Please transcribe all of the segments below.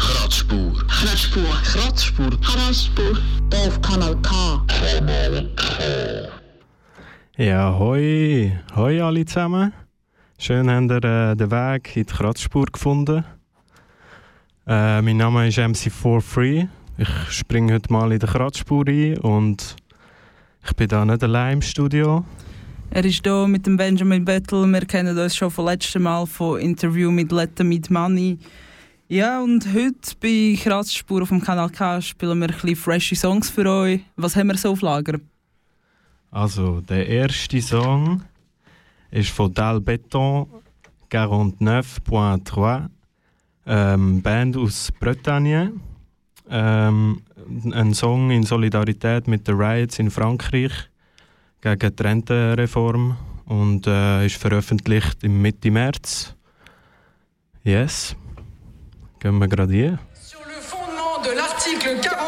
Kratzspur. Kratzspur. Kratzspur. Kratzspur. Hier auf Kanal K. Ja, hoi. Hoi alle zusammen. Schön habt ihr äh, den Weg in die Kratzspur gefunden. Äh, mein Name ist MC4Free. Ich springe heute mal in die Kratzspur ein und ich bin da nicht allein im Studio. Er ist hier mit dem Benjamin Bettel. Wir kennen uns schon vom letzten Mal von Interview mit Letta mit Money. Ja, und heute bei Kratzspur auf dem Kanal K spielen wir ein bisschen frische Songs für euch. Was haben wir so auf Lager? Also, der erste Song ist von Dal Beton 49.3, ähm, Band aus Bretagne. Ähm, ein Song in Solidarität mit den Riots in Frankreich gegen die Rentenreform und äh, ist veröffentlicht im Mitte März. Yes. Gehen wir gerade hier. Sur le fondement de l'article 49,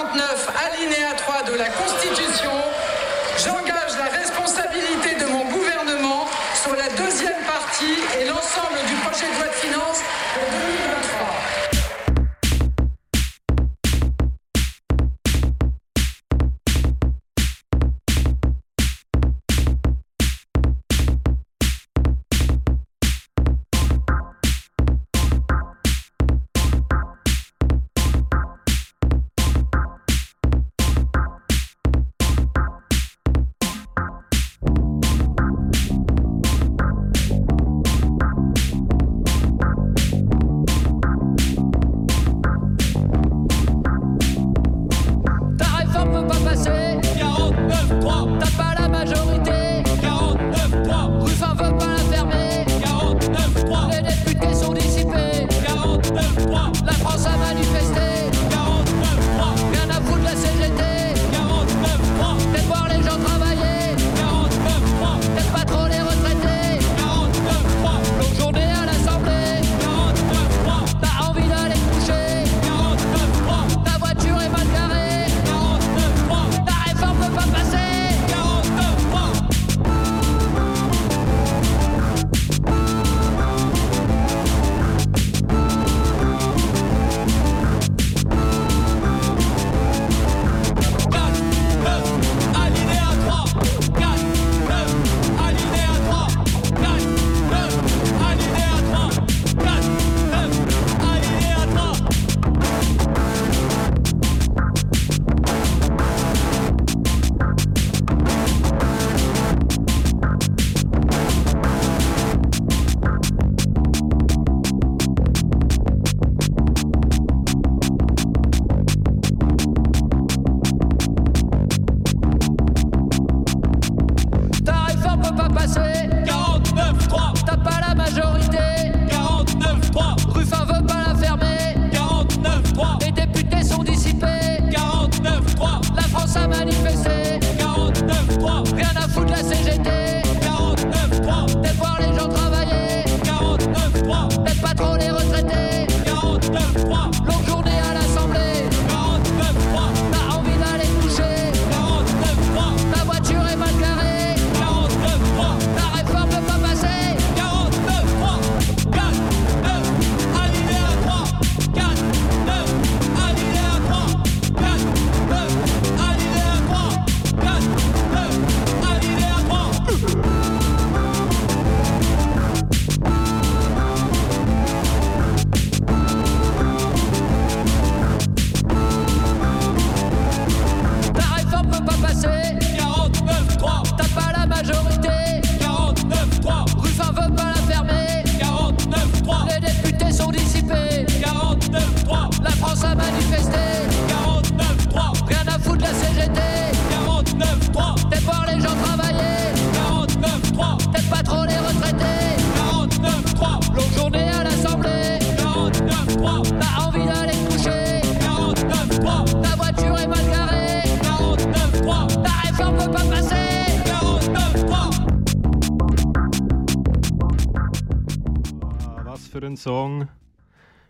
Song.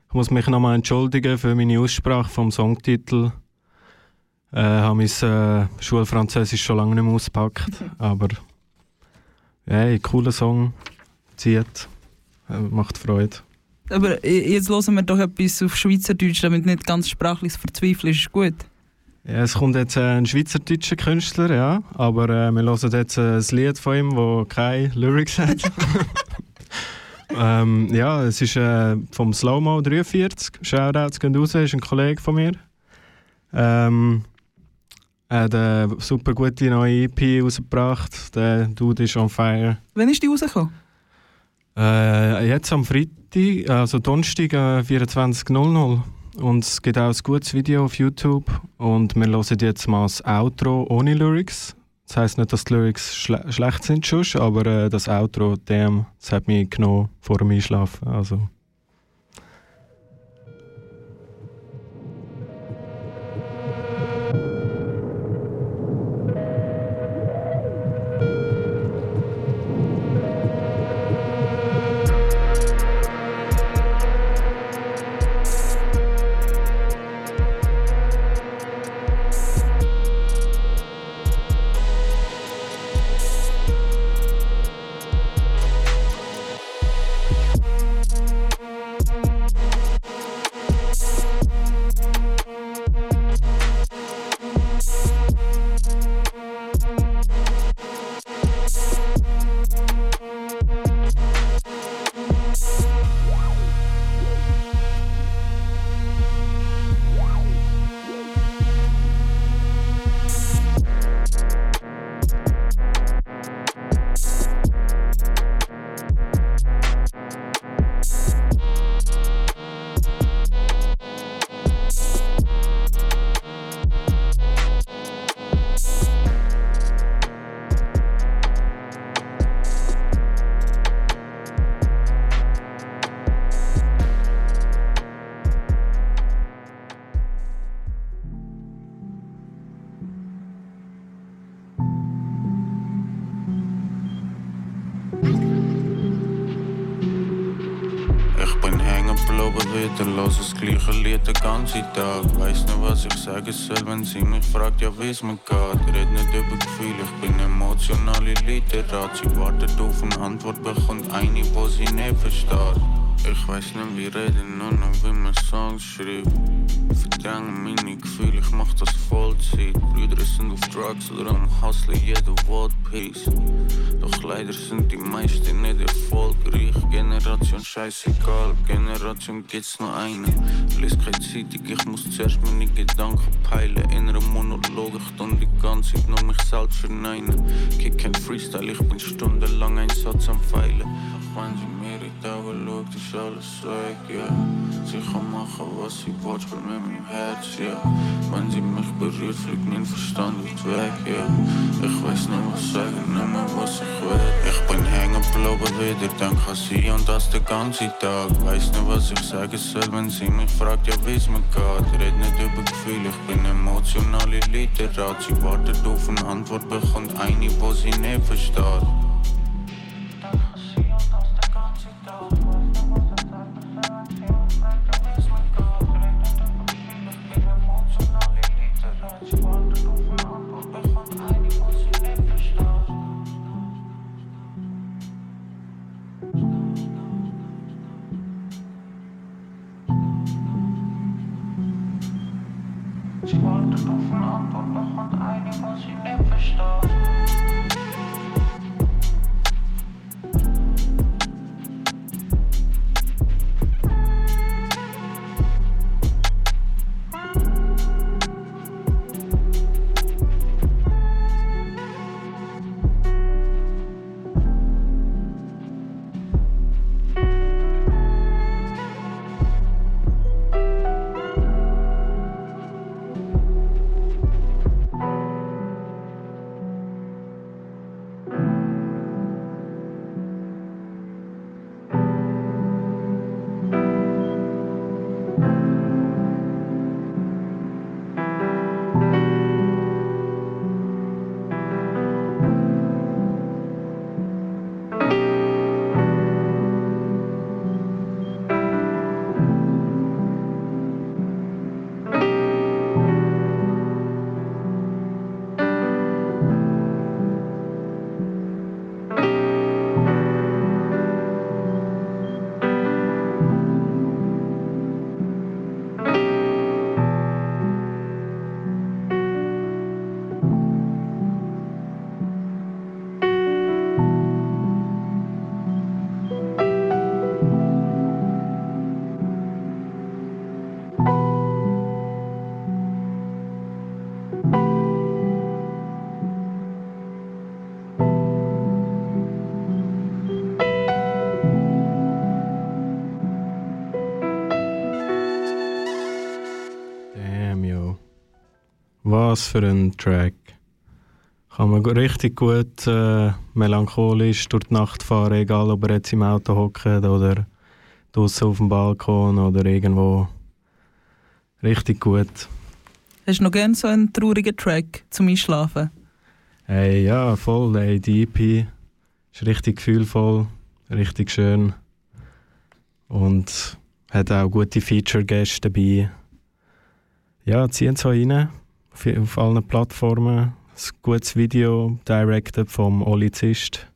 Ich muss mich nochmal entschuldigen für meine Aussprache vom Songtitel. Ich äh, habe mein äh, Schulfranzösisch schon lange nicht mehr ausgepackt. aber ja, cooler Song. Zieht. Äh, macht Freude. Aber jetzt hören wir doch etwas auf Schweizerdeutsch, damit nicht ganz sprachlich verzweifeln. Ist gut? Ja, es kommt jetzt äh, ein schweizerdeutscher Künstler, ja. Aber äh, wir hören jetzt äh, ein Lied von ihm, das keine Lyrics hat. ähm, ja, es ist äh, vom Slowmo 43. Shoutouts gehen raus, ist ein Kollege von mir. Ähm, er hat eine super gute neue EP rausgebracht. Der Dude ist on fire. Wann ist die rausgekommen? Äh, jetzt am Freitag, also Donnerstag, äh, 24.00. Und es gibt auch ein gutes Video auf YouTube. Und wir hören jetzt mal das Outro ohne Lyrics. Das heisst nicht, dass die Lyrics schle schlecht sind, schuss, aber äh, das Outro, dem, das hat mich genommen vor dem Einschlafen. Also. Tag. Weiß nicht, was ich sagen soll, wenn sie mich fragt, ja, wie's mir geht. Red nicht über Gefühle, ich bin emotionale Literat. Sie wartet auf eine Antwort, bekommt eine, wo sie nicht versteht. Ich weiß nicht, wie reden, nur noch wie man Songs schreibt. Verdränge meine Gefühle, ich mach das Vollzeit. Brüder sind auf Drugs oder am Hustle jeder Wortpiece. Doch leider sind die meisten nicht erfolgreich. Generation scheißegal, Generation gibt's nur eine. Lies keine Zeitung, ich muss zuerst meine Gedanken peilen. Innere Monolog, ich dann die ganze Zeit nur mich selbst verneinen. Kick kein Freestyle, ich bin stundenlang ein Satz am Feilen. Auch weg, machen, was sie will, spiel mit meinem Herz, ja. Wenn sie mich berührt, fliegt mein Verstand weit weg, ja. Ich weiß nicht, was sagen, nicht mehr, was ich will. Ich bin hängen geblieben wieder, denk an sie und das den ganzen Tag. Weiß nicht, was ich sagen soll, wenn sie mich fragt, ja, wie's mir geht. Red nicht über Gefühle, ich bin emotionale Literat. Sie wartet auf eine Antwort, bekommt eine, wo sie nicht versteht. Was für ein Track. Kann man richtig gut äh, melancholisch durch die Nacht fahren, egal ob er jetzt im Auto hockt oder draußen auf dem Balkon oder irgendwo. Richtig gut. Hast du noch gerne so einen traurigen Track zum Einschlafen? Hey, ja, voll. Hey, die EP ist richtig gefühlvoll, richtig schön. Und hat auch gute Feature-Gäste dabei. Ja, ziehen so rein. Auf, allen Plattformen. Ein gutes Video, directed vom Oli Zist.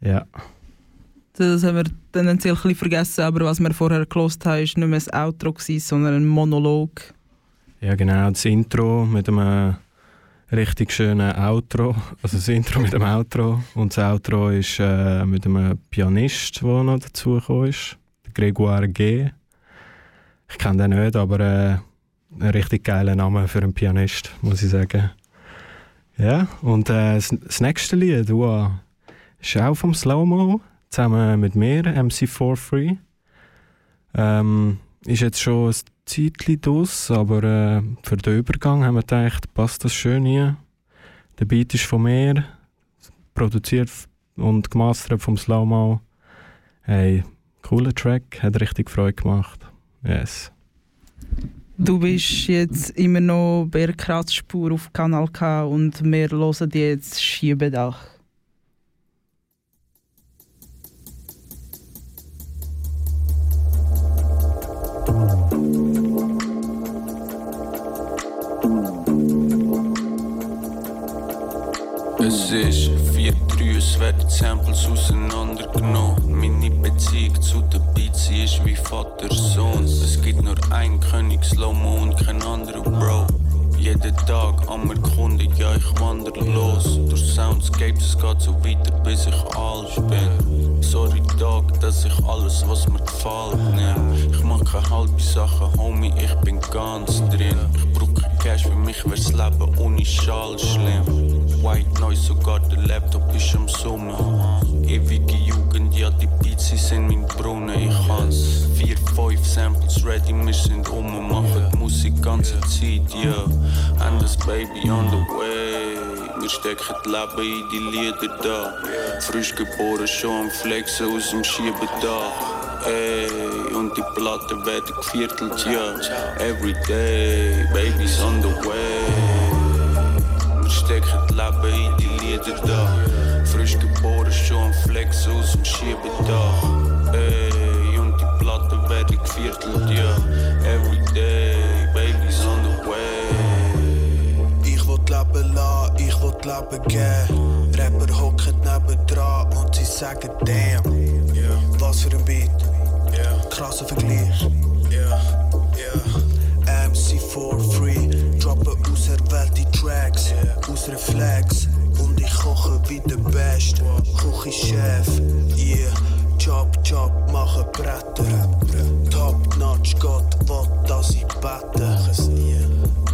Ja, Das haben wir tendenziell ein bisschen vergessen, aber was wir vorher gelost haben, war nicht mehr das Outro, gewesen, sondern ein Monolog. ja genau. Das Intro mit einem richtig schönen Outro. Also das Intro mit dem Outro. Und das Outro ist äh, mit einem Pianist, der noch dazugekommen ist. Grégoire G. Ich kenne den nicht, aber äh, ein richtig geiler Name für einen Pianist, muss ich sagen. Ja, und äh, das, nächste Lied, wow, ist auch vom Slow-Mo, zusammen mit mir, MC4 Free. Ähm, ist jetzt schon ein Zeitchen draus, aber äh, für den Übergang haben wir gedacht, passt das schön hier. Der Beat ist von mir, produziert und gemastert vom Slow-Mo. Hey, cooler Track, hat richtig Freude gemacht. Yes. Du bist jetzt immer noch bei der Kratzspur auf Kanal K und wir hören dir jetzt Schiebedach. Es ist 4-3, es werden Samples auseinandergenommen. Meine Beziehung zu den Beats sie ist wie Vater-Sohn. Es gibt nur einen König, Slow-Mo und kein anderer Bro. Jeden Tag am Erkunden, ja ich wandere los. Durch Soundscapes, es geht so weiter, bis ich alt bin. Sorry Tag, dass ich alles, was mir gefällt, nehm. Ich mach keine halbe Sache, Homie, ich bin ganz drin. Ich brauch kein Cash, für mich wär's Leben ohne Schall schlimm. White Noise, sogar der Laptop ist am Summen. Ewige Jugend, ja die Beats sie sind mein Brunnen. Ich hans vier, fünf Samples ready, wir sind um, machen die Musik ganze Zeit, ja. And das Baby on the way. Wir stecken das Leben in die Lieder da. Frisch geboren, schon am Flexen aus dem Schiebedach. Ey, und die Platten werden geviertelt, ja. Every day, baby's on the way. Wir stecken das Leben in die Lieder da. Frisch geboren, schon am Flex aus dem Schiebedach. Ey, und die Platten werden geviertelt, ja. Every day, baby's on the way. Ich will Leben lassen, ich will Leben geben. Rapper hocken nebendran und sie sagen damn. Was für ein Beat, krasser Vergleich. MC for free, droppen auserwählte Tracks, aus Reflex. Und ich koche wie der Best, Küchenchef. Yeah, Job, Job, mache Bretter. Top notch, Gott will, dass ich bete.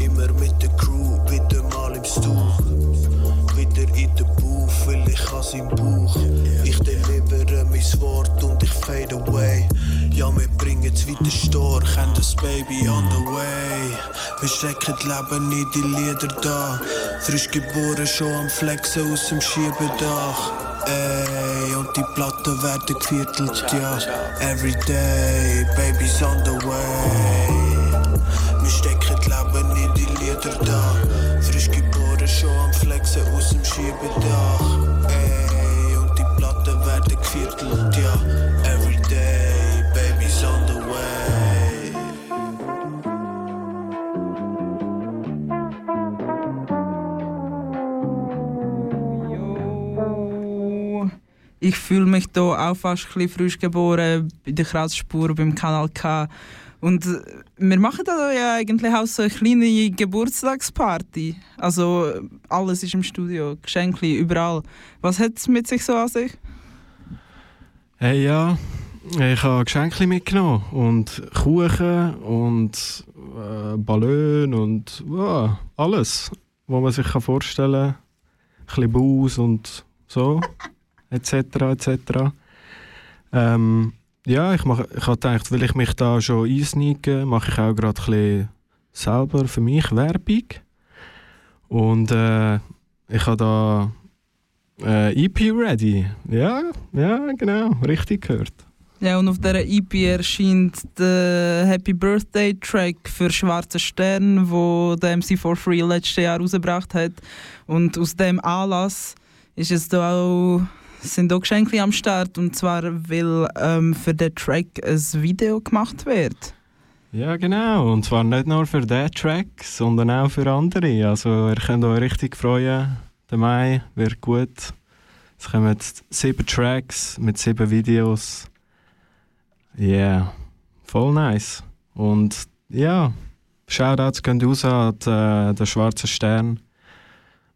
Immer mit der Crew, wieder mal im Stuhl. Wieder in der Bauch, weil ich has im Bauch. Ich delivere mein Wort und ich fade away. Ja, wir bringen's wieder stark, haben das Baby on the way. Wir stecken das Leben in die Lieder da. Frisch geboren, schon am Flexen aus dem Schiebedach. Ey, und die Platten werden geviertelt, ja. Every day, baby's on the way. Wir stecken das Leben in die Lieder da. Flexen aus dem Schiebedach. Ey, und die Platten werden geviertelt, ja. Every day, baby's on the way. Jo. Ich fühle mich hier auch fast ein bisschen frisch geboren bei der Kratzspur beim Kanal K. Und äh, wir machen da ja eigentlich auch so eine kleine Geburtstagsparty. Also alles ist im Studio, Geschenke überall. Was hat es mit sich so an sich? Hey, ja, ich habe Geschenke mitgenommen und Kuchen und äh, Ballon und ja, alles, was man sich kann vorstellen kann. Ein bisschen Baus und so, etc. etc. Ähm, ja, ich, mach, ich habe gedacht, weil ich mich da schon einsneake, mache ich auch gerade ein selber für mich Werbung. Und äh, ich habe da äh, EP ready. Ja, ja, genau, richtig gehört. Ja, und auf dieser EP erscheint der Happy Birthday Track für Schwarze Stern, wo der MC4Free letztes Jahr rausgebracht hat. Und aus dem Anlass ist es da auch, sind auch Geschenke am Start. Und zwar, weil ähm, für den Track ein Video gemacht wird. Ja, genau. Und zwar nicht nur für diesen Track, sondern auch für andere. Also, ihr könnt euch richtig freuen. Der Mai wird gut. Es kommen jetzt sieben Tracks mit sieben Videos. Ja, yeah. voll nice. Und ja, Shoutouts gehen raus an äh, den Schwarzen Stern.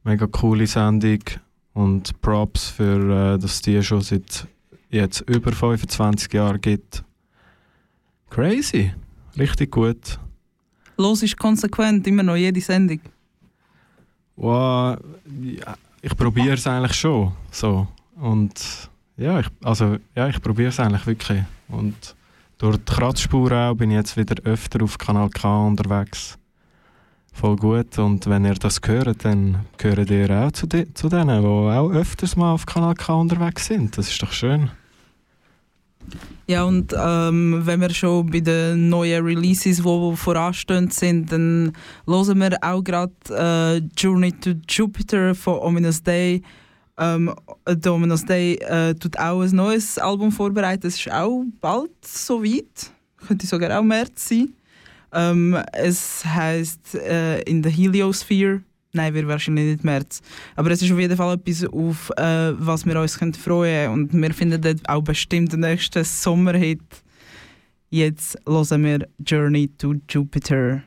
Mega coole Sendung. Und Props für, äh, dass die schon seit jetzt über 25 Jahren gibt. Crazy. Richtig gut. Los ist konsequent, immer noch jede Sendung. Wow, ja, ich probiere es eigentlich schon. So. Und ja, ich, also, ja, ich probiere es eigentlich wirklich. Und durch die Kratzspur auch bin ich jetzt wieder öfter auf Kanal K unterwegs. Voll gut. Und wenn ihr das hört, dann gehört ihr auch zu, de zu denen, die auch öfters mal auf Kanal K unterwegs sind. Das ist doch schön. Ja, und ähm, wenn wir schon bei den neuen Releases, die voranstehen sind, dann hören wir auch gerade äh, Journey to Jupiter von Ominous Day. Ähm, der Ominous Day äh, tut auch ein neues Album vorbereiten. Es ist auch bald soweit. Könnte sogar auch März sein. Ähm, es heißt äh, In the Heliosphere. Nein, wir wahrscheinlich nicht März. Aber es ist auf jeden Fall etwas, auf äh, was wir uns freuen können. Und wir finden dort auch bestimmt den nächsten Sommerhit. Jetzt hören wir Journey to Jupiter.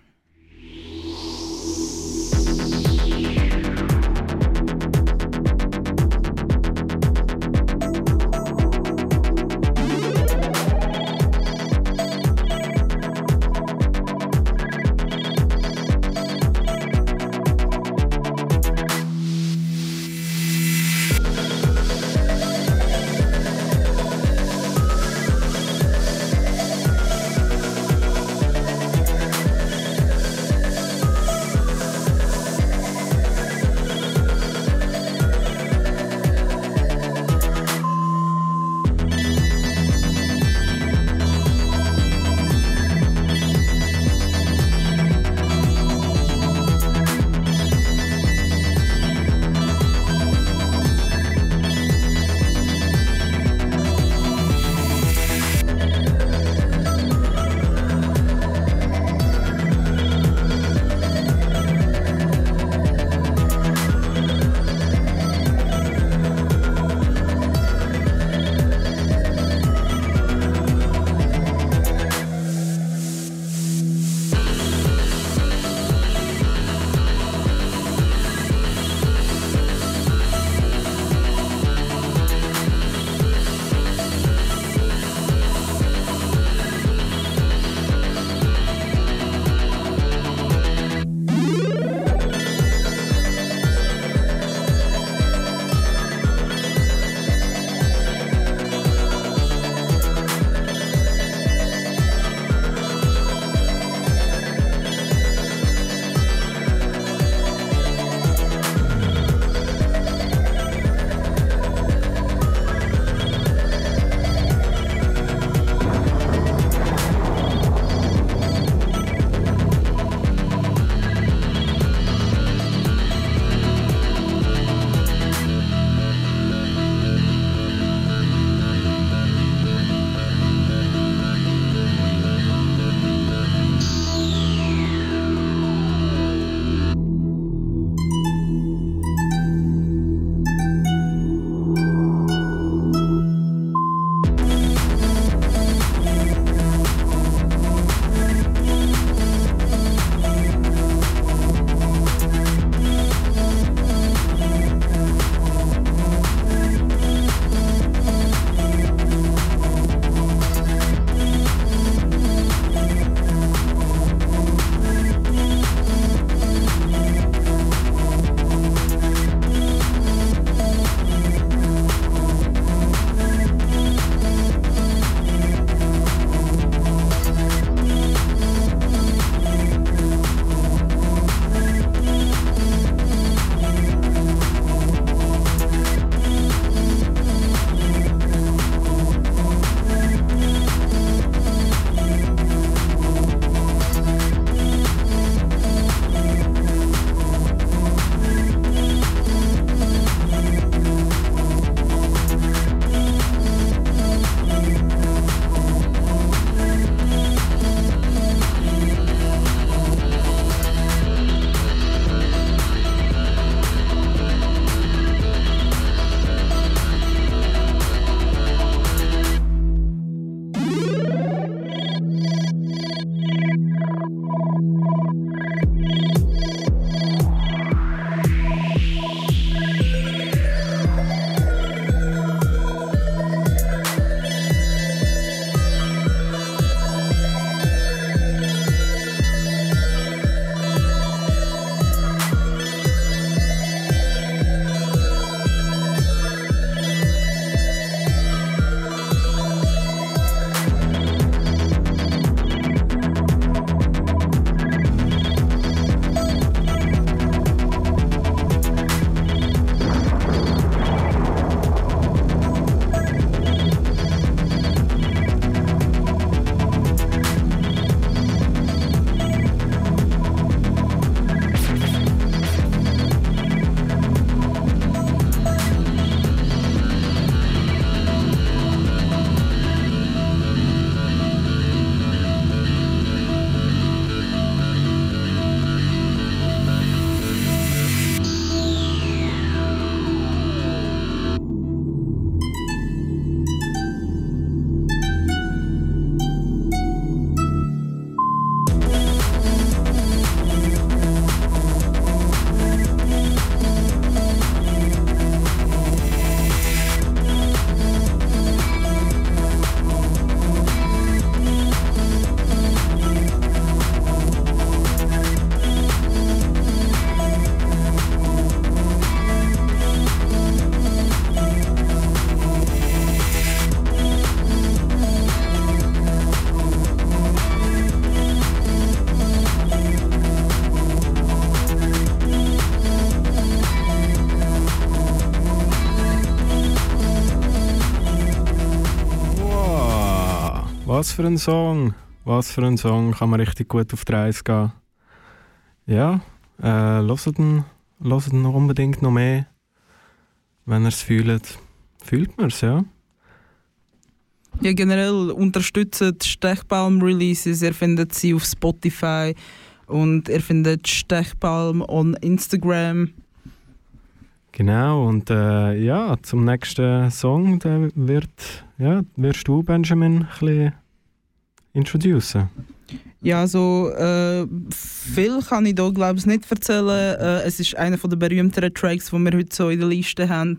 Für ein Song! Was für ein Song, kann man richtig gut auf die Reise gehen. Ja, äh, hört ihn, hört ihn unbedingt noch mehr. Wenn ihr es fühlt, fühlt man es, ja. Ja, generell unterstützt Stechbalm-Releases. Ihr findet sie auf Spotify und ihr findet Stechbalm on Instagram. Genau, und äh, ja, zum nächsten Song der wird, ja, wirst du, Benjamin, ein bisschen introducen. Ja, also äh, viel kann ich hier glaube ich nicht erzählen. Äh, es ist einer der berühmteren Tracks, die wir heute so in der Liste haben.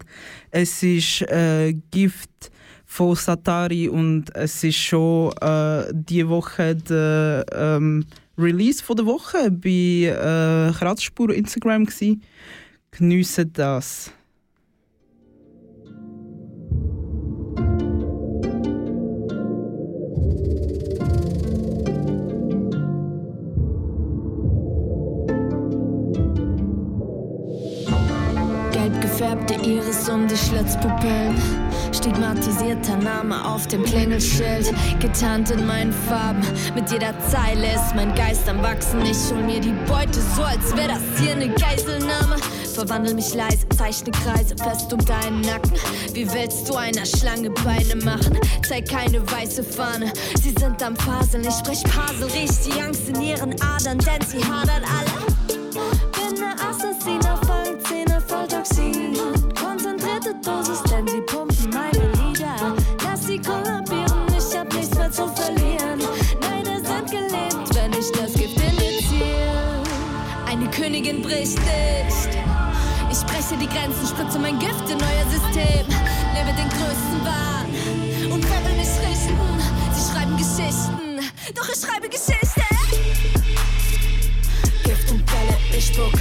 Es ist äh, Gift von Satari und es ist schon äh, diese Woche der ähm, Release von der Woche bei äh, Kratzspur Instagram gewesen. Geniessen das. Um die Schlitzpupillen. Stigmatisierter Name auf dem Klingelschild. Getarnt in meinen Farben. Mit jeder Zeile ist mein Geist am Wachsen. Ich hol mir die Beute so, als wäre das hier eine Geiselnahme. Verwandel mich leise, zeichne Kreise fest um deinen Nacken. Wie willst du einer Schlange Beine machen? Zeig keine weiße Fahne. Sie sind am Faseln, ich sprech Pasel, riech die Angst in ihren Adern, denn sie hadert alle. Bricht nicht. Ich breche die Grenzen, spritze mein Gift in euer System. Lebe den größten Wahn und wer will mich richten? Sie schreiben Geschichten, doch ich schreibe Geschichte. Gift und Bälle, ich spuck.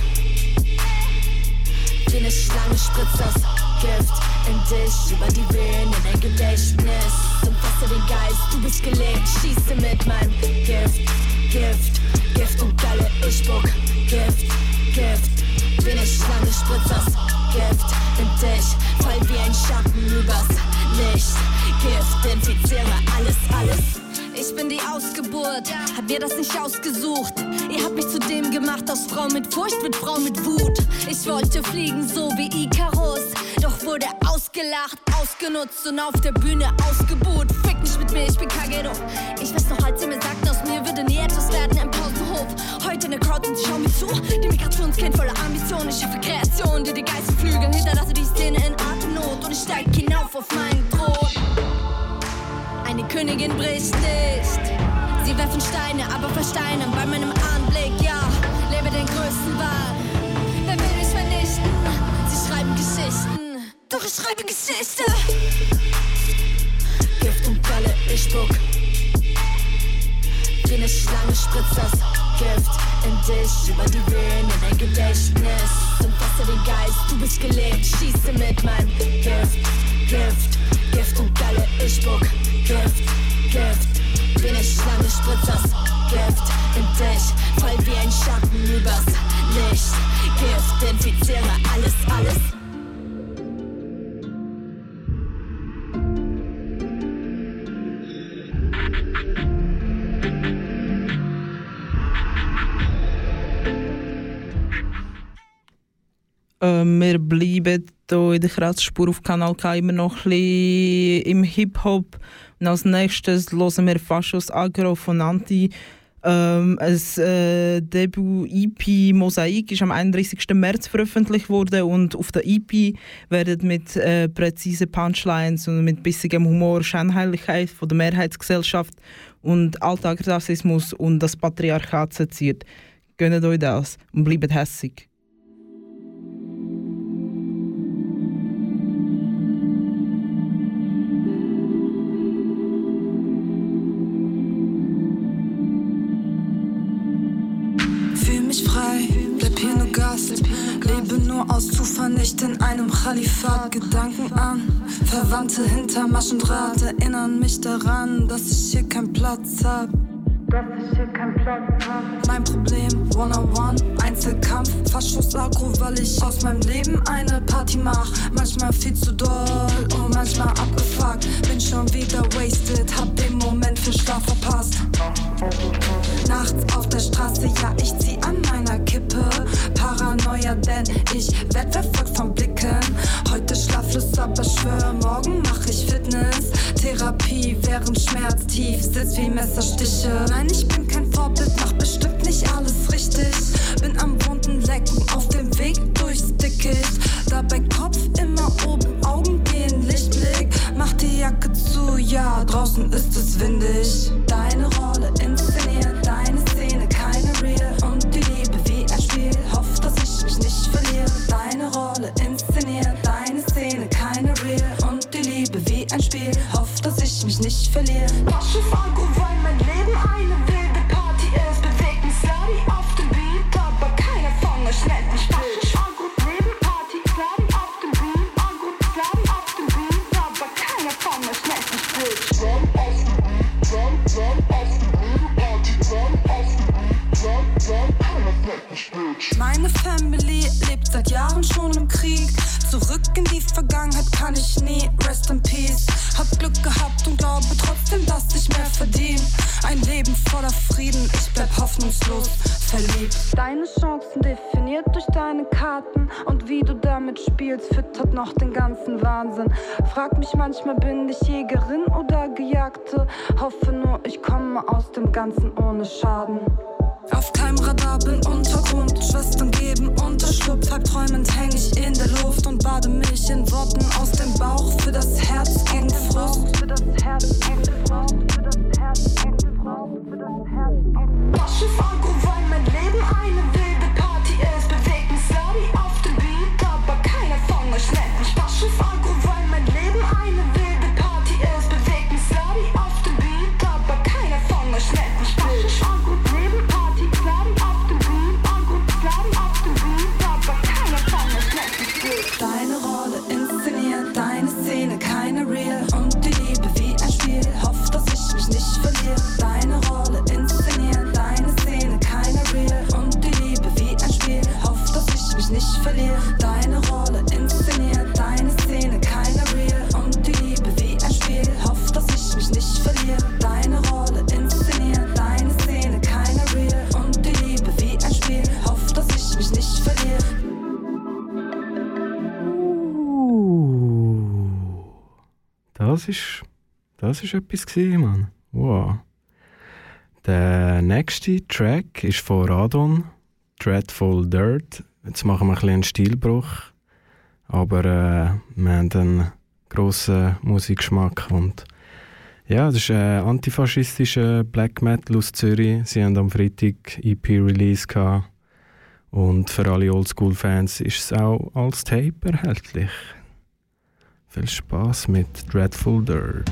Wie eine Schlange spritzt das Gift in dich über die Venen in dein Gedächtnis. Umfasse den Geist, du bist gelebt, schieße mit meinem Gift. Gift, Gift und Galle, ich spuck. Gift, Gift. Eine Schlange spritzt das Gift in dich. Fall wie ein Schatten übers Licht. Gift, infiziere alles, alles. Ich bin die Ausgeburt, hab mir das nicht ausgesucht. Ihr habt mich zu dem gemacht, aus Frau mit Furcht wird Frau mit Wut. Ich wollte fliegen, so wie Icarus, doch wurde ausgelacht, ausgenutzt und auf der Bühne ausgebuht. Fick nicht mit mir, ich bin Kagero. Ich weiß noch, als ihr mir sagten, aus mir würde Heute in der Crowd und sie schauen mir zu. Die Migrationskind voller Ambition, ich schaffe Kreation, die die Geisterflügel hinterlasse die Szene in Atemnot und ich steig hinauf auf meinen Thron. Eine Königin bricht nicht. Sie werfen Steine, aber versteinern bei meinem Anblick, ja. Lebe den größten Wahn. Wer will mich vernichten? Sie schreiben Geschichten, doch ich schreibe Geschichte. Gift und Bälle, ich spuck. Wie eine Schlange spritzt das Gift in dich über die Venen in dein Gedächtnis. Umfasse den Geist, du bist gelebt, schieße mit meinem Gift. Gift, Gift und Galle, ich spuck. Gift, Gift. Wie eine Schlange spritzt das Gift in dich. Fall wie ein Schatten übers Licht. Gift, infiziere alles, alles. Äh, wir bleiben hier in der Kratzspur auf Kanal K immer noch ein bisschen im Hip-Hop. Und als nächstes hören wir Faschos Agro von Anti. Ähm, ein äh, Debüt-EP Mosaik ist am 31. März veröffentlicht worden und auf der EP werden mit äh, präzisen Punchlines und mit bissigem Humor Scheinheiligkeit von der Mehrheitsgesellschaft und Alltagsrassismus und das Patriarchat seziert. Gönnt euch das und bleibt hässig. Gast. Lebe nur aus Zufall, nicht in einem Khalifat. Gedanken an Verwandte hinter Maschendraht erinnern mich daran, dass ich hier keinen Platz hab. Dass ich hier keinen Platz hab. Mein Problem, one-on-one, Einzelkampf, Faschos etwas aggro, weil ich aus meinem Leben eine Party mach. Manchmal viel zu doll und manchmal abgefuckt. Bin schon wieder wasted, hab den Moment für Schlaf verpasst. Nachts auf der Straße, ja, ich zieh an meiner Kippe. Paranoia, denn ich werd verfolgt von Blicken. Heute schlaflos, aber schwör, morgen mach ich Fitness. Therapie, während Schmerz tief sitzt wie Messerstiche. Nein, ich bin kein Vorbild, mach bestimmt nicht alles richtig. Bin am Wunden lecken, auf dem Weg durchs Dickicht. Dabei Kopf immer oben, Augen gehen Lichtblick. Mach die Jacke zu, ja, draußen ist es windig. Deine durch deine Karten. Und wie du damit spielst, füttert noch den ganzen Wahnsinn. Frag mich manchmal, bin ich Jägerin oder Gejagte? Hoffe nur, ich komme aus dem Ganzen ohne Schaden. Auf keinem Radar bin Untergrund, Schwestern geben Unterschlupf. Halb träumend häng ich in der Luft und bade mich in Worten aus dem Bauch für das Herz gegen Frust. Für das ist, das ist etwas gewesen, Mann. Wow. Der nächste Track ist von Radon, Dreadful Dirt. Jetzt machen wir ein bisschen einen Stilbruch, aber äh, wir haben einen grossen Musikgeschmack und ja, das ist ein antifaschistischer Black Metal aus Zürich. Sie haben am Freitag EP-Release gehabt und für alle Oldschool-Fans ist es auch als Tape erhältlich. Viel Spaß mit Dreadful Dirt.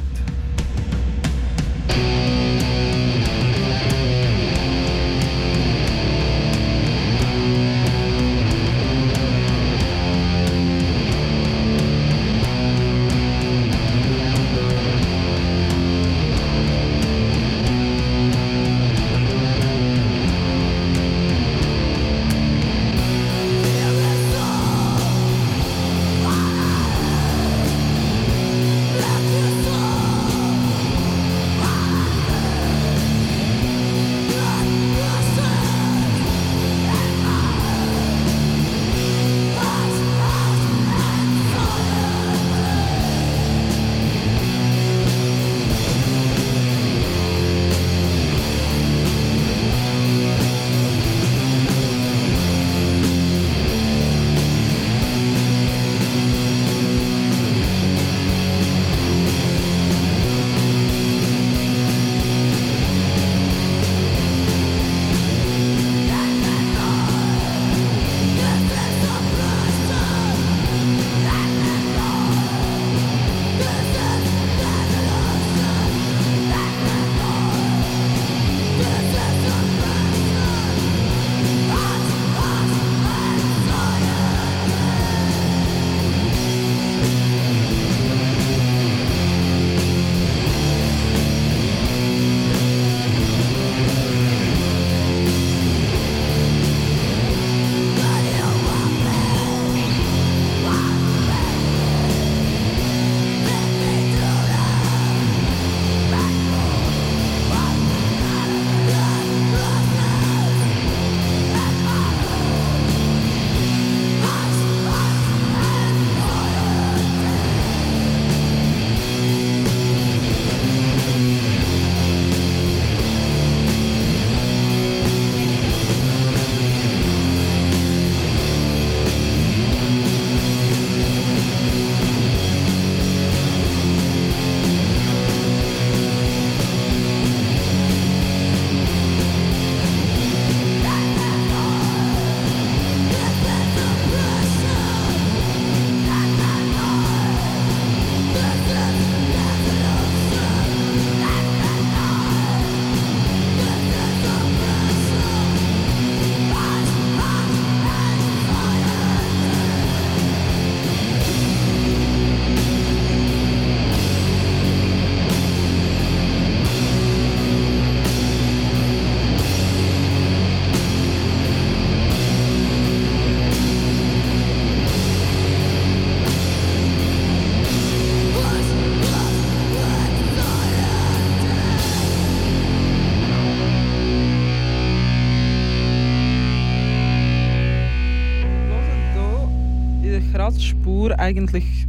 Eigentlich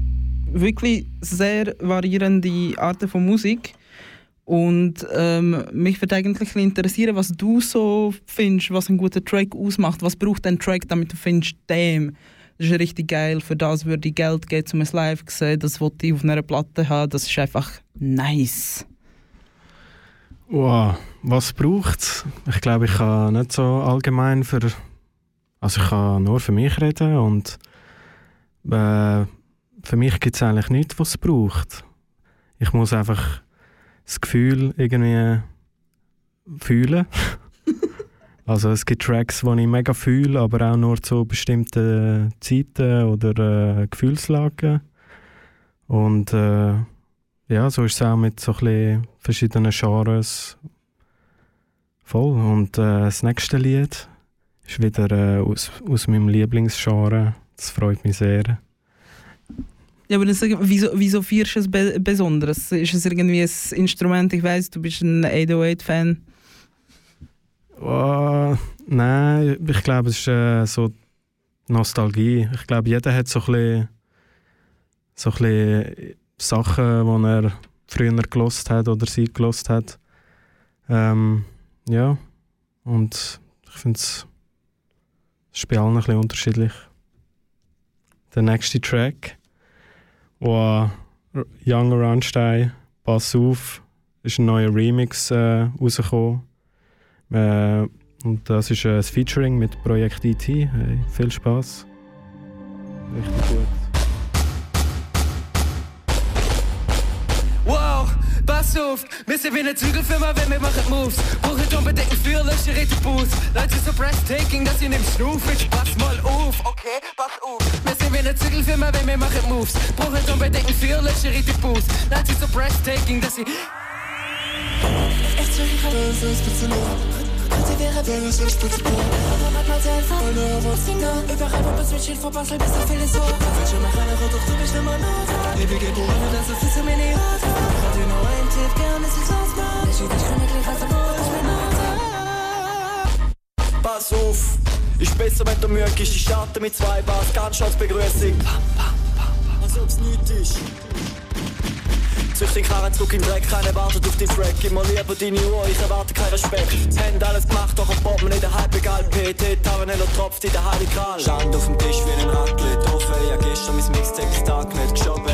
wirklich sehr variierende Arten von Musik. Und ähm, mich würde eigentlich interessieren, was du so findest, was ein guter Track ausmacht. Was braucht ein Track, damit du findest, damn, das ist richtig geil, für das würde ich Geld geben, um es live zu sehen, das wollte ich auf einer Platte haben, das ist einfach nice. Wow, was braucht es? Ich glaube, ich kann nicht so allgemein für. Also, ich kann nur für mich reden und äh, für mich gibt es eigentlich nichts, was es braucht. Ich muss einfach das Gefühl irgendwie fühlen. also, es gibt Tracks, die ich mega fühle, aber auch nur zu bestimmten Zeiten oder äh, Gefühlslagen. Und äh, ja, so ist es auch mit so ein verschiedenen Genres voll. Und äh, das nächste Lied ist wieder äh, aus, aus meinem Lieblingsgenre. Das freut mich sehr. Ja, aber das, wieso, wieso feierst du es be besonders? Ist es irgendwie ein Instrument? Ich weiß, du bist ein 808-Fan. Oh, nein, ich glaube, es ist äh, so Nostalgie. Ich glaube, jeder hat so ein bisschen, so ein bisschen Sachen, die er früher gelost hat oder sie gelost hat. Ähm, ja, und ich finde es ist bei allen ein bisschen unterschiedlich. Der nächste Track, wo Young Rammstein, Pass auf, ist ein neuer Remix äh, rausgekommen. Äh, und das ist ein Featuring mit Projekt IT. Hey, viel Spaß. Richtig gut. Pass auf, wir sind wie eine Zügelfirma, wenn wir machen Moves. Brauchen unbedingt einen Führlöscher in den Booth. Leute so breathtaking, dass ihr nimmt Snoof. Jetzt pass mal auf, okay, pass auf. Wir sind wie eine Zügelfirma, wenn wir machen Moves. Brauchen unbedingt einen Führlöscher in den Booth. Leute so breathtaking, dass ihr... Echt so, ich es, bitte Heute wäre wenn es nicht bitte Aber manchmal selber Meine Erwartungen Überall wo bist du Schild vor Basel Bist du viele so Welche machen eine Doch du bist immer da Liebe geht ohne Das ist viel zu mini Hatte nur ein Tipp Gern ist es ausmacht Ich ich kann nicht gleich als ich bin Pass auf ist besser, wenn du mögest. Ich starte mit zwei Bars, ganz als Begrüßung. Als ob's nichts ist. Zücht den Karren zurück den Dreck, keiner wartet auf den Track. Immer lieber deine Uhr, ich erwarte keinen Respekt. Haben alles gemacht, doch am Bob in der Halb egal. PT, Taverneller tropft in der Heilige Kral. Stand auf dem Tisch wie ein Raclette. Offen, ja gestern mein Mixtape ist Tag nicht geschoben.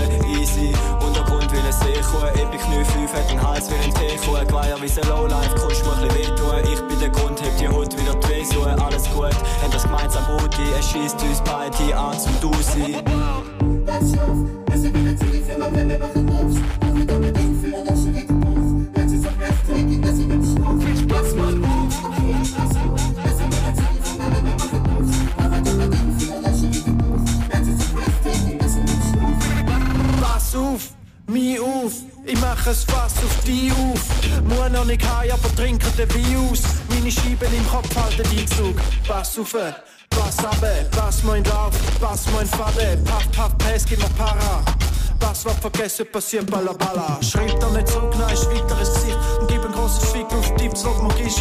Easy, Untergrund wie eine Seekuh. Epic 9-5 hat den Hals wie ein Teekuh. Geweiher wie ein Lowlife, kannst mir ein bisschen wehtun. Ich bin der Grund, heb die Hut wieder die Wehsuhe. Alles gut, haben das gemeinsam Brudi. Er schießt uns beide an zum Dusi. Es sind wieder Ziele für mein Welle, machen Moves. Pass mich auf, ich mach es fast auf die auf. Muss noch nicht heim, aber trinke den Wein aus. Meine Scheiben im Kopf halten die Zug. Pass auf, pass ab, pass mein Lauf, pass mein Faden. Paff, paff, Pass, gib mir Para. Das, was vergessen, passiert balla balla. Schreibt er nicht zurück, nein, ist weiteres Gesicht. Und gib ein großes Fick auf Tipps, was man ist.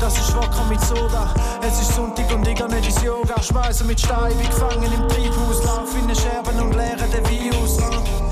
Das ist Wodka mit Soda. Es ist Sonntag und ich gehe nicht ins Yoga. Schmeißen mit Stein, wie gefangen im Treibhaus. Lauf in den Scherben und leere den Virus. Ich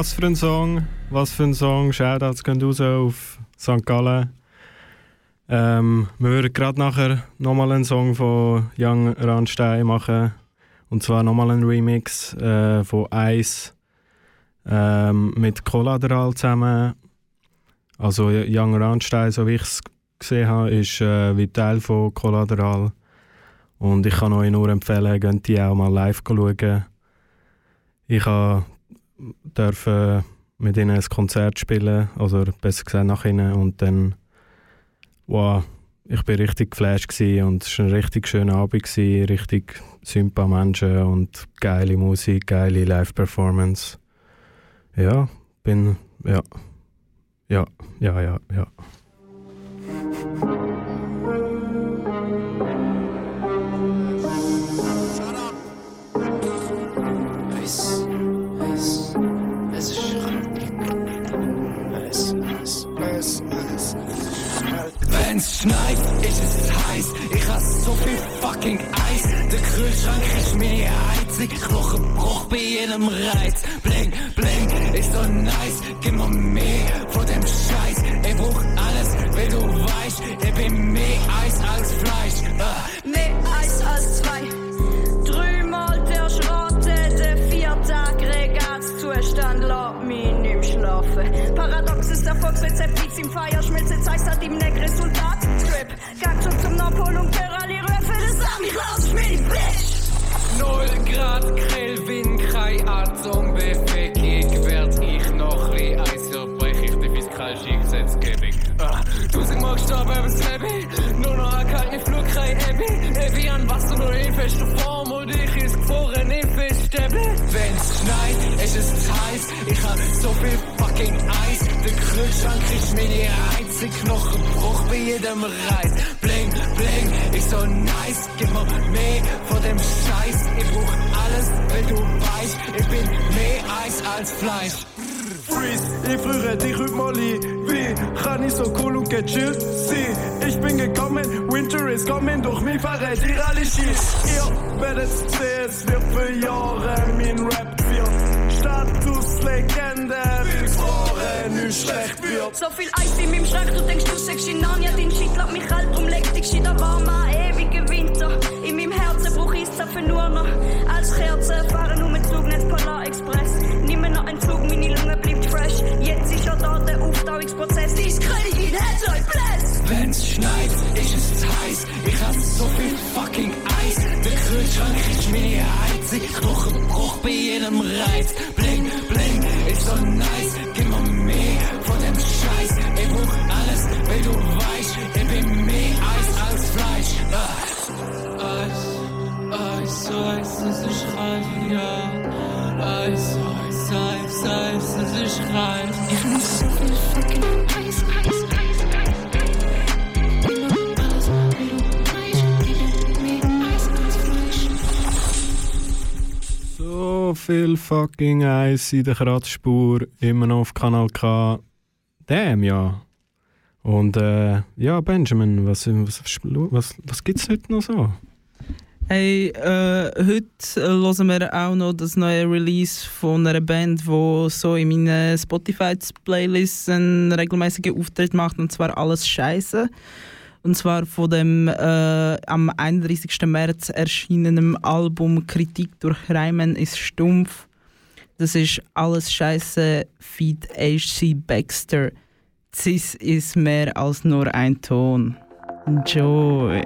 Was für ein Song, was für ein Song. Shoutouts gehen raus auf St. Gallen. Ähm, wir würden gerade nachher nochmal einen Song von Young Rammstein machen. Und zwar nochmal einen Remix äh, von Ice ähm, mit Collateral zusammen. Also Young Rammstein, so wie ich es gesehen habe, ist äh, wie Teil von Collateral. Und ich kann euch nur empfehlen, könnt die auch mal live schauen. Ich durfte mit ihnen ein Konzert spielen, also besser gesagt nach ihnen. Und dann, wow, ich war richtig geflasht und es war ein richtig schöner Abend, gewesen, richtig sympathische Menschen und geile Musik, geile Live-Performance. Ja, bin, ja, ja, ja, ja, ja. Wenn's schneit, ist es heiß. Ich hasse so viel fucking Eis. Der Kühlschrank ist meine einzige Knochenbruch bei jedem Reiz. Bling, bling, ist so nice. Gib mir mehr von dem Scheiß. Ich brauch alles, weil du weißt, ich bin mehr Eis als Fleisch. Uh. Erfolgsrezept, wie im Feier schmilzt, zeigt hat ihm nicht Resultat. Gang zurück zum Nordpol und Kerali Röfe des Ami raus, spiel Bitch! Null Grad Kelvin, kein Atombefehlung, werd ich noch wie Eis, so brech ich die fiskalische Gesetzgebung. Ah, tausendmal gestorben, aber es Nur noch eine kalte Flug, kein Ebbe. Evi an Wasser, nur in fester Form und ich ist gefroren in Fischstäbe. Wenn's schneit, ist es heiß. Ich hab so viel fucking Eis. Kühlschrank ist meine einzige Knochenbruch bei jedem Reiz. Bling, bling, ist so nice. Gib mir mehr von dem Scheiß. Ich brauch alles, wenn du weißt, ich bin mehr Eis als Fleisch. Freeze, ich friere dich heute mal ein. Wie kann ich so cool und gechillt sein? Ich bin gekommen, Winter is coming, durch mich verrät ihr alle Shit. Ihr werdet sehen, es wird für Jahre mein Rap wird. Statuslegende, bis vorher nicht schlecht wird. So viel Eis in meinem Schrank, du denkst, du sagst in Narnia, dein Shit lässt mich kalt, drum leg dich shit warm an, ewige Winter. In meinem Herzen brauch ich Zapfen nur noch. Als Kerze fahren nur mit Zugnetz Polar Express. Nimm mir noch einen Zug, meine Lunge bleibt fresh. Jetzt ist ja da der Aufdauungsprozess, ich krieg ihn, Headlight Bless! Wenn's schneit, ist es heiß. Ich hab so viel fucking Eis. Der Kühlschrank ist meine einzige Knochenbruch bei jedem Reiz. Bling, bling, ist so nice. Gib mir mehr von dem Scheiß. Ich brauch alles, weil du weißt, ich bin mehr Eis als Fleisch. Ah. Eis, Eis, Eis, es ist reif, ja. Eis, Eis, Eis, Eis, es ist reif. So viel fucking Eis in der Kratzspur, immer noch auf Kanal K. Damn, ja. Und äh, ja, Benjamin, was, was, was, was gibt es heute noch so? Hey, äh, heute hören wir auch noch das neue Release von einer Band, die so in meinen Spotify-Playlists einen regelmäßigen Auftritt macht, und zwar Alles Scheiße. Und zwar von dem äh, am 31. März erschienenen Album Kritik durch Reimen ist stumpf. Das ist Alles Scheiße Feed H.C. Baxter. Cis ist mehr als nur ein Ton. Enjoy!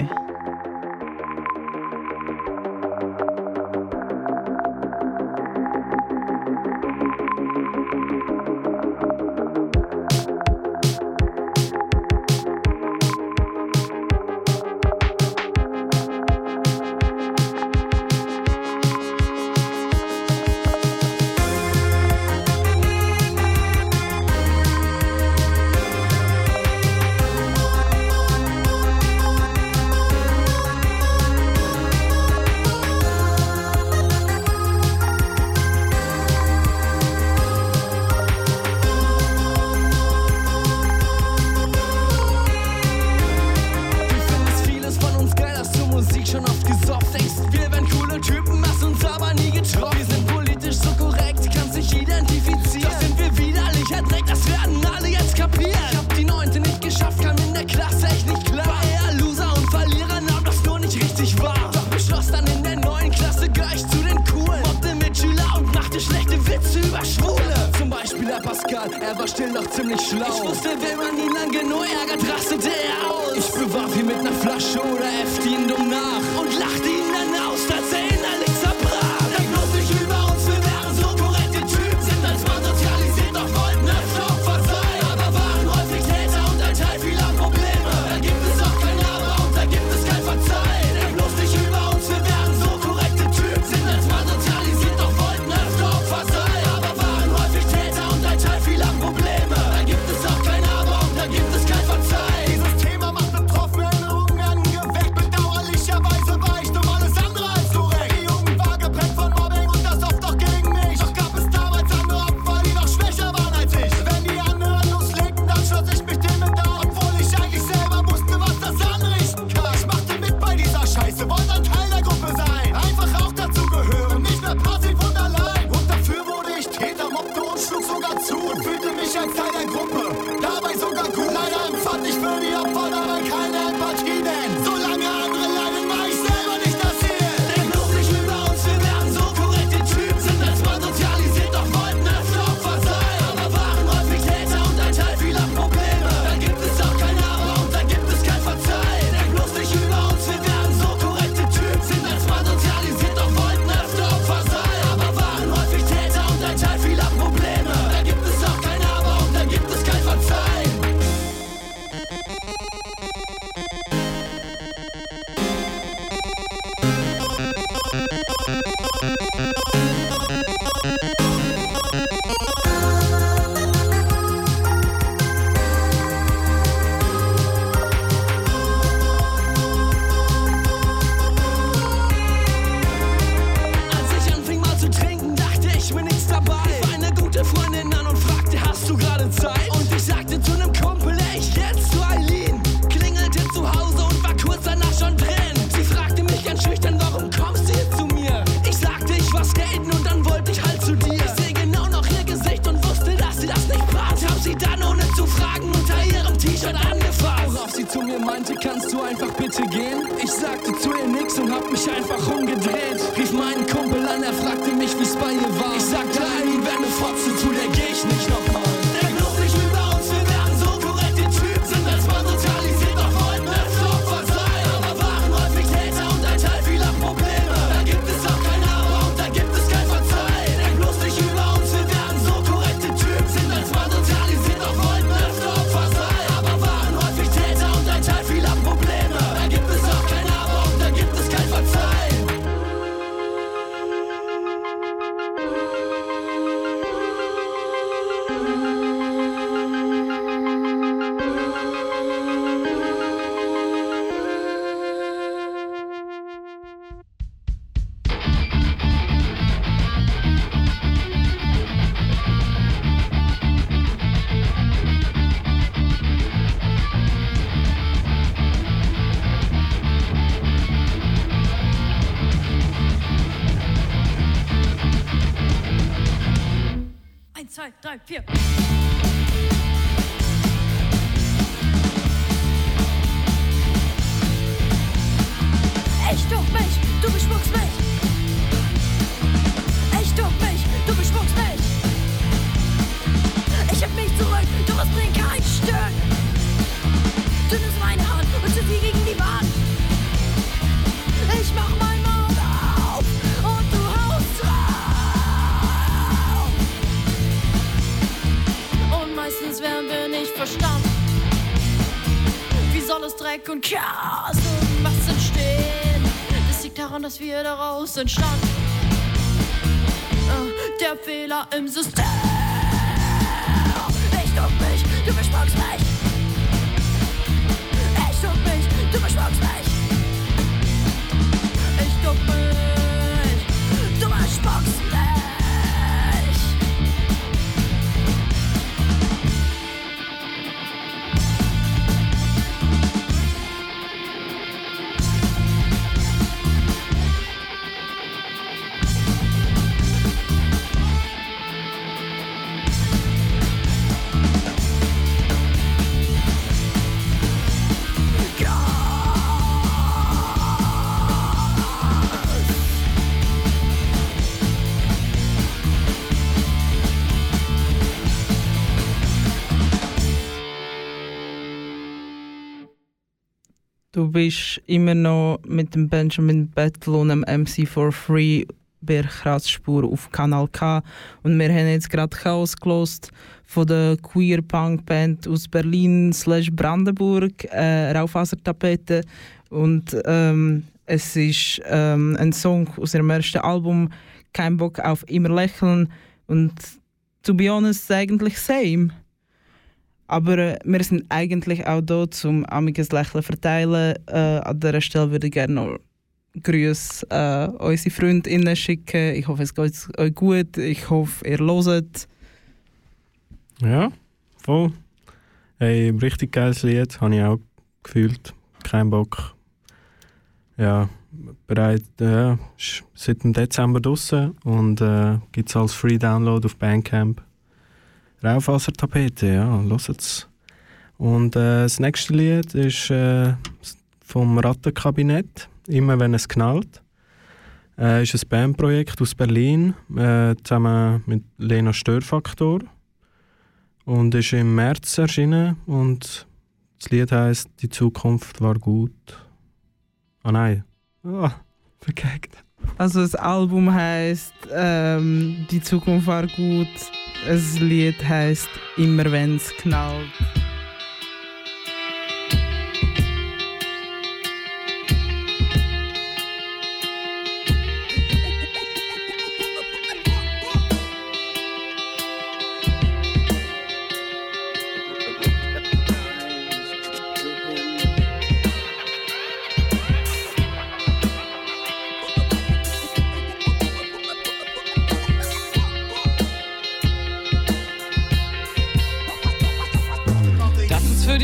Daraus entstanden. Äh, Der Fehler im System. Du bist immer noch mit dem Benjamin Battle und dem MC for Free bei Kratzspur auf Kanal K. Und wir haben jetzt gerade Chaos gelost von der Queer Punk Band aus Berlin slash Brandenburg, äh, Raufasertapete. Und ähm, es ist ähm, ein Song aus ihrem ersten Album, Kein Bock auf immer lächeln. Und to be honest, eigentlich same. Aber äh, wir sind eigentlich auch da, um amiges Lächeln zu verteilen. Äh, an dieser Stelle würde ich gerne noch Grüße äh, unsere Freundinnen schicken. Ich hoffe, es geht euch gut. Ich hoffe, ihr hört. Ja, voll. Hey, richtig geiles Lied, habe ich auch gefühlt. Kein Bock. Ja, bereit, ist seit dem Dezember draußen und äh, gibt es als Free Download auf Bandcamp. Raufasertapete, ja, hört's. Und äh, das nächste Lied ist äh, vom Rattenkabinett, immer wenn es knallt. Äh, ist ein Bandprojekt aus Berlin, äh, zusammen mit Lena Störfaktor. Und ist im März erschienen und das Lied heißt Die Zukunft war gut. Ah nein. Ah, verkackt. Also das Album heißt ähm, Die Zukunft war gut. Das Lied heißt Immer wenn's knallt.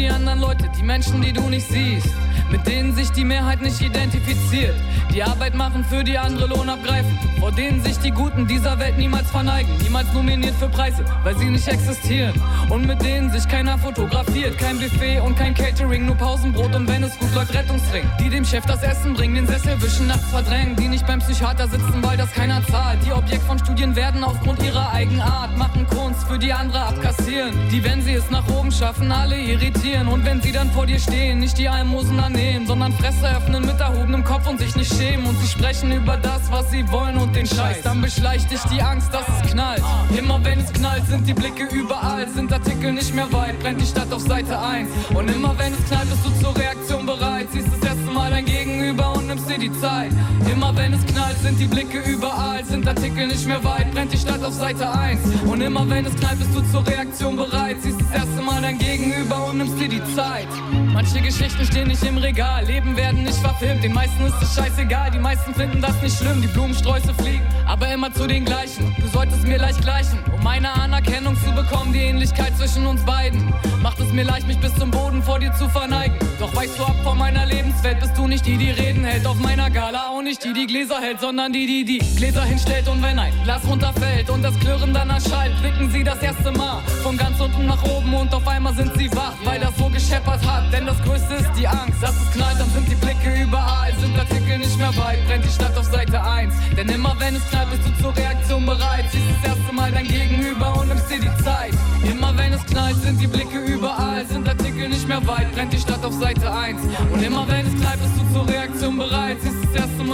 Die anderen Leute, die Menschen, die du nicht siehst, mit denen sich die Mehrheit nicht identifiziert, die Arbeit machen, für die andere Lohn abgreifen, vor denen sich die Guten dieser Welt niemals verneigen, niemals nominiert für Preise, weil sie nicht existieren. Und mit denen sich keiner fotografiert, kein Buffet und kein Catering, nur Pausenbrot und wenn es gut läuft, Rettungsring, die dem Chef das Essen bringen, den Sessel wischen, nachts verdrängen, die nicht beim Psychiater sitzen, weil das keiner zahlt, die Objekt von Studien werden aufgrund ihrer Eigenart, machen Kunst für die andere abkassieren, die, wenn sie es nach oben schaffen, alle irritieren. Und wenn sie dann vor dir stehen, nicht die Almosen annehmen, sondern Fresse öffnen mit erhobenem Kopf und sich nicht schämen. Und sie sprechen über das, was sie wollen und den Scheiß, dann beschleicht dich die Angst, dass es knallt. Immer wenn es knallt, sind die Blicke überall, sind Artikel nicht mehr weit, brennt die Stadt auf Seite 1 und immer wenn es knallt, bist du zur Reaktion bereit, siehst erste Mal dein Gegenüber und nimmst dir die Zeit. Immer wenn es knallt, sind die Blicke überall, sind Artikel nicht mehr weit, brennt die Stadt auf Seite 1 und immer wenn es knallt, bist du zur Reaktion bereit, siehst das erste Mal dein Gegenüber und nimmst dir die Zeit. Manche Geschichten stehen nicht im Regal, Leben werden nicht verfilmt, den meisten ist es scheißegal, die meisten finden das nicht schlimm, die Blumensträuße fliegen, aber immer zu den gleichen. Du solltest mir leicht gleichen, um meine Anerkennung zu bekommen, die Ähnlichkeit zwischen uns beiden. Macht es mir leicht, mich bis zum Boden vor dir zu verneigen. Doch weichst du ab von meiner Lebenswelt, bist du nicht die, die Reden hält auf meiner Gala, auch nicht die, die Gläser hält, sondern die, die die Gläser hinstellt und wenn ein Glas runterfällt und das Klirren dann erschallt, blicken sie das erste Mal von ganz unten nach oben und auf einmal sind sie wach, weil das so gescheppert hat. Denn das Größte ist die Angst, dass es knallt, dann sind die Blicke überall, sind Artikel nicht mehr weit, brennt die Stadt auf Seite 1. Denn immer wenn es knallt, bist du zur Reaktion bereit, siehst das erste Mal dein Gegenüber und nimmst dir die Zeit. Immer wenn es knallt, sind die Blicke überall, sind Artikel nicht mehr weit, brennt die Stadt auf Seite 1. Und immer wenn es knallt, bist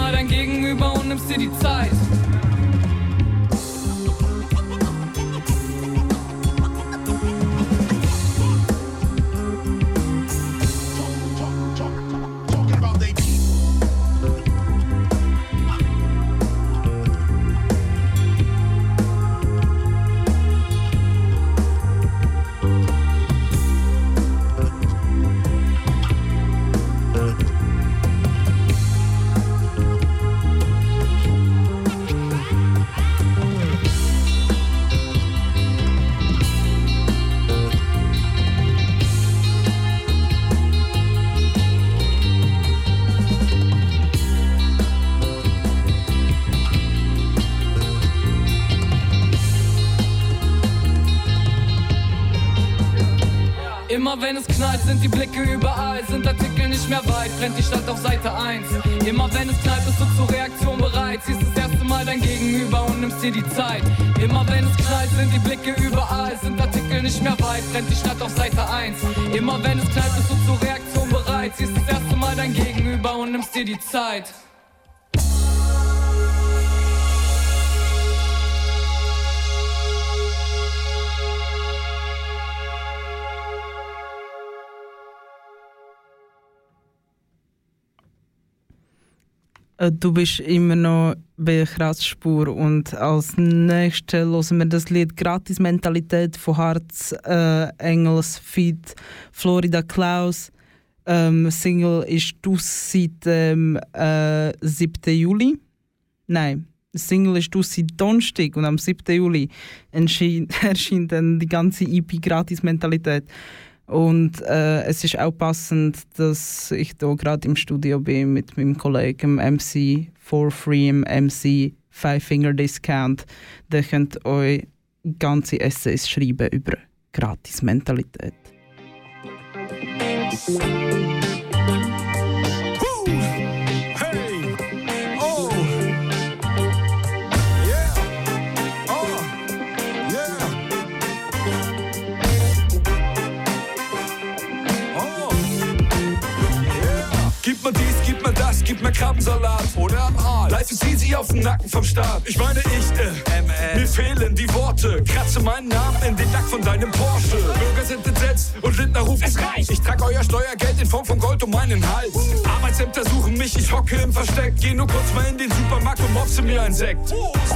Mal dein Gegenüber und nimmst dir die Zeit. Sind die Blicke überall, sind Artikel nicht mehr weit, brennt die Stadt auf Seite 1. Immer wenn es knallt, bist du zur Reaktion bereit, siehst das erste Mal dein Gegenüber und nimmst dir die Zeit. Immer wenn es knallt, sind die Blicke überall, sind Artikel nicht mehr weit, brennt die Stadt auf Seite 1. Immer wenn es knallt, bist du zur Reaktion bereit. Siehst das erste Mal dein Gegenüber und nimmst dir die Zeit. Du bist immer noch bei Kratzspur und als nächstes hören wir das Lied Gratis Mentalität von Harz äh, Engels Feed Florida Klaus. Ähm, Single ist aus seit dem äh, 7. Juli. Nein, Single ist aus seit Donnerstag und am 7. Juli erschien, erschien dann die ganze EP Gratis Mentalität. Und äh, es ist auch passend, dass ich hier gerade im Studio bin mit meinem Kollegen MC for Free, MC Five Finger Discount. Der könnt euch ganze Essays schreiben über Gratis-Mentalität. Gib mir Krabbensalat oder am Aal. Life is easy auf dem Nacken vom Start. Ich meine, ich, äh, mir fehlen die Worte. Kratze meinen Namen in den Lack von deinem Porsche. Bürger sind entsetzt und Lindner ruft, es reicht. Ich trag euer Steuergeld in Form von Gold um meinen Hals. Arbeitsämter suchen mich, ich hocke im Versteck. Geh nur kurz mal in den Supermarkt und mopse mir ein Sekt.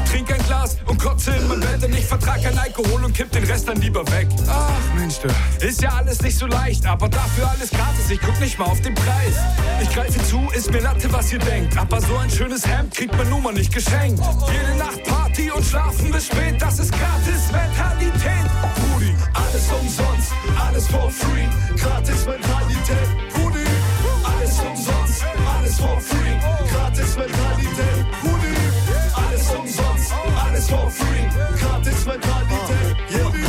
Trink ein Glas und kotze in mein Bett, denn ich vertrag kein Alkohol und kipp den Rest dann lieber weg. Ach Mensch, du. Ist ja alles nicht so leicht, aber dafür alles gratis. Ich guck nicht mal auf den Preis. Ich greife zu, ist mir Latte, was ihr denkt. Aber so ein schönes Hemd kriegt man nun mal nicht geschenkt. Jede Nacht Party und schlafen bis spät, das ist gratis Mentalität. Brudi, alles umsonst, alles for free. Gratis Mentalität. Brudi, alles umsonst, alles for free. Gratis Mentalität. Brudi, alles umsonst, alles for free. Gratis Mentalität. Brudi,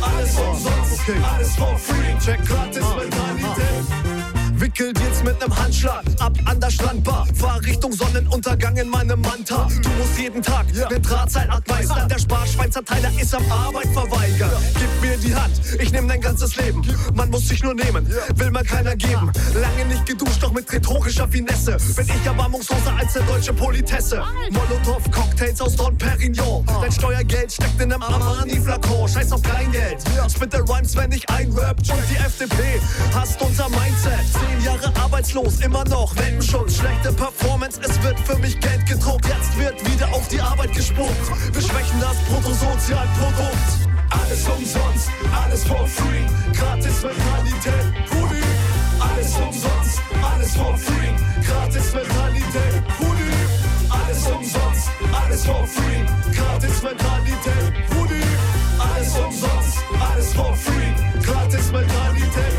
alles umsonst, alles for free. Check gratis Mentalität. Wickelt jetzt mit nem Handschlag ab an der Strandbar. Fahr Richtung Sonnenuntergang in meinem Manta. Du musst jeden Tag ne Drahtseil abweisen. Der Sparschweinzerteiler ist am Arbeit verweigert. Gib mir die Hand, ich nehm dein ganzes Leben. Man muss sich nur nehmen, will man keiner geben. Lange nicht geduscht, doch mit rhetorischer Finesse. Bin ich erbarmungsloser als der deutsche Politesse. Molotow-Cocktails aus Don Perignon. Dein Steuergeld steckt in nem Armani-Flakon. Scheiß auf Kleingeld. Spitte Rhymes, wenn ich einrappt. Und die FDP hasst unser Mindset. Zehn Jahre arbeitslos, immer noch Welpenschutz. Schlechte Performance, es wird für mich Geld gedruckt. Jetzt wird wieder auf die Arbeit gespuckt. Wir schwächen das Bruttosozialprodukt. Alles umsonst, alles for free. Gratis Mentalität. Brudi, alles umsonst, alles for free. Gratis Mentalität. Brudi, alles umsonst, alles for free. Gratis Mentalität. Brudi, alles umsonst, alles for free. Gratis Mentalität.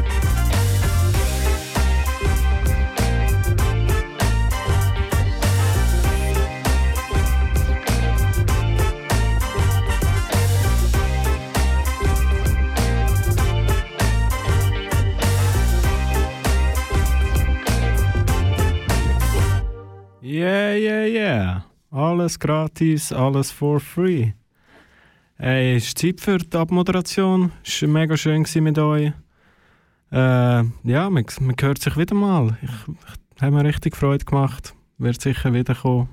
Yeah, yeah, yeah. Alles gratis, alles for free. Hey, es ist Zeit für die Abmoderation. Es war mega schön mit euch. Äh, ja, man, man hört sich wieder mal. Ich, ich habe mir richtig Freude gemacht. Wird sicher wiederkommen.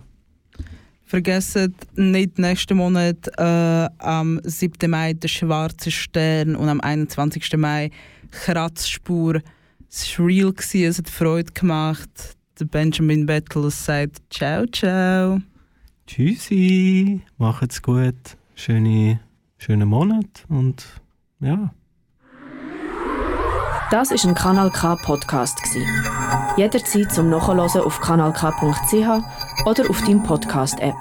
Vergessen nicht nächsten Monat äh, am 7. Mai der Schwarze Stern und am 21. Mai Kratzspur. Es war real, es hat Freude gemacht. Der Benjamin Battle sagt Ciao, ciao. Tschüssi, macht's gut. Schöne, schönen Monat und ja. Das ist ein Kanal K Podcast gsi. Jederzeit zum Nachhören auf kanalk.ch oder auf deinem Podcast App.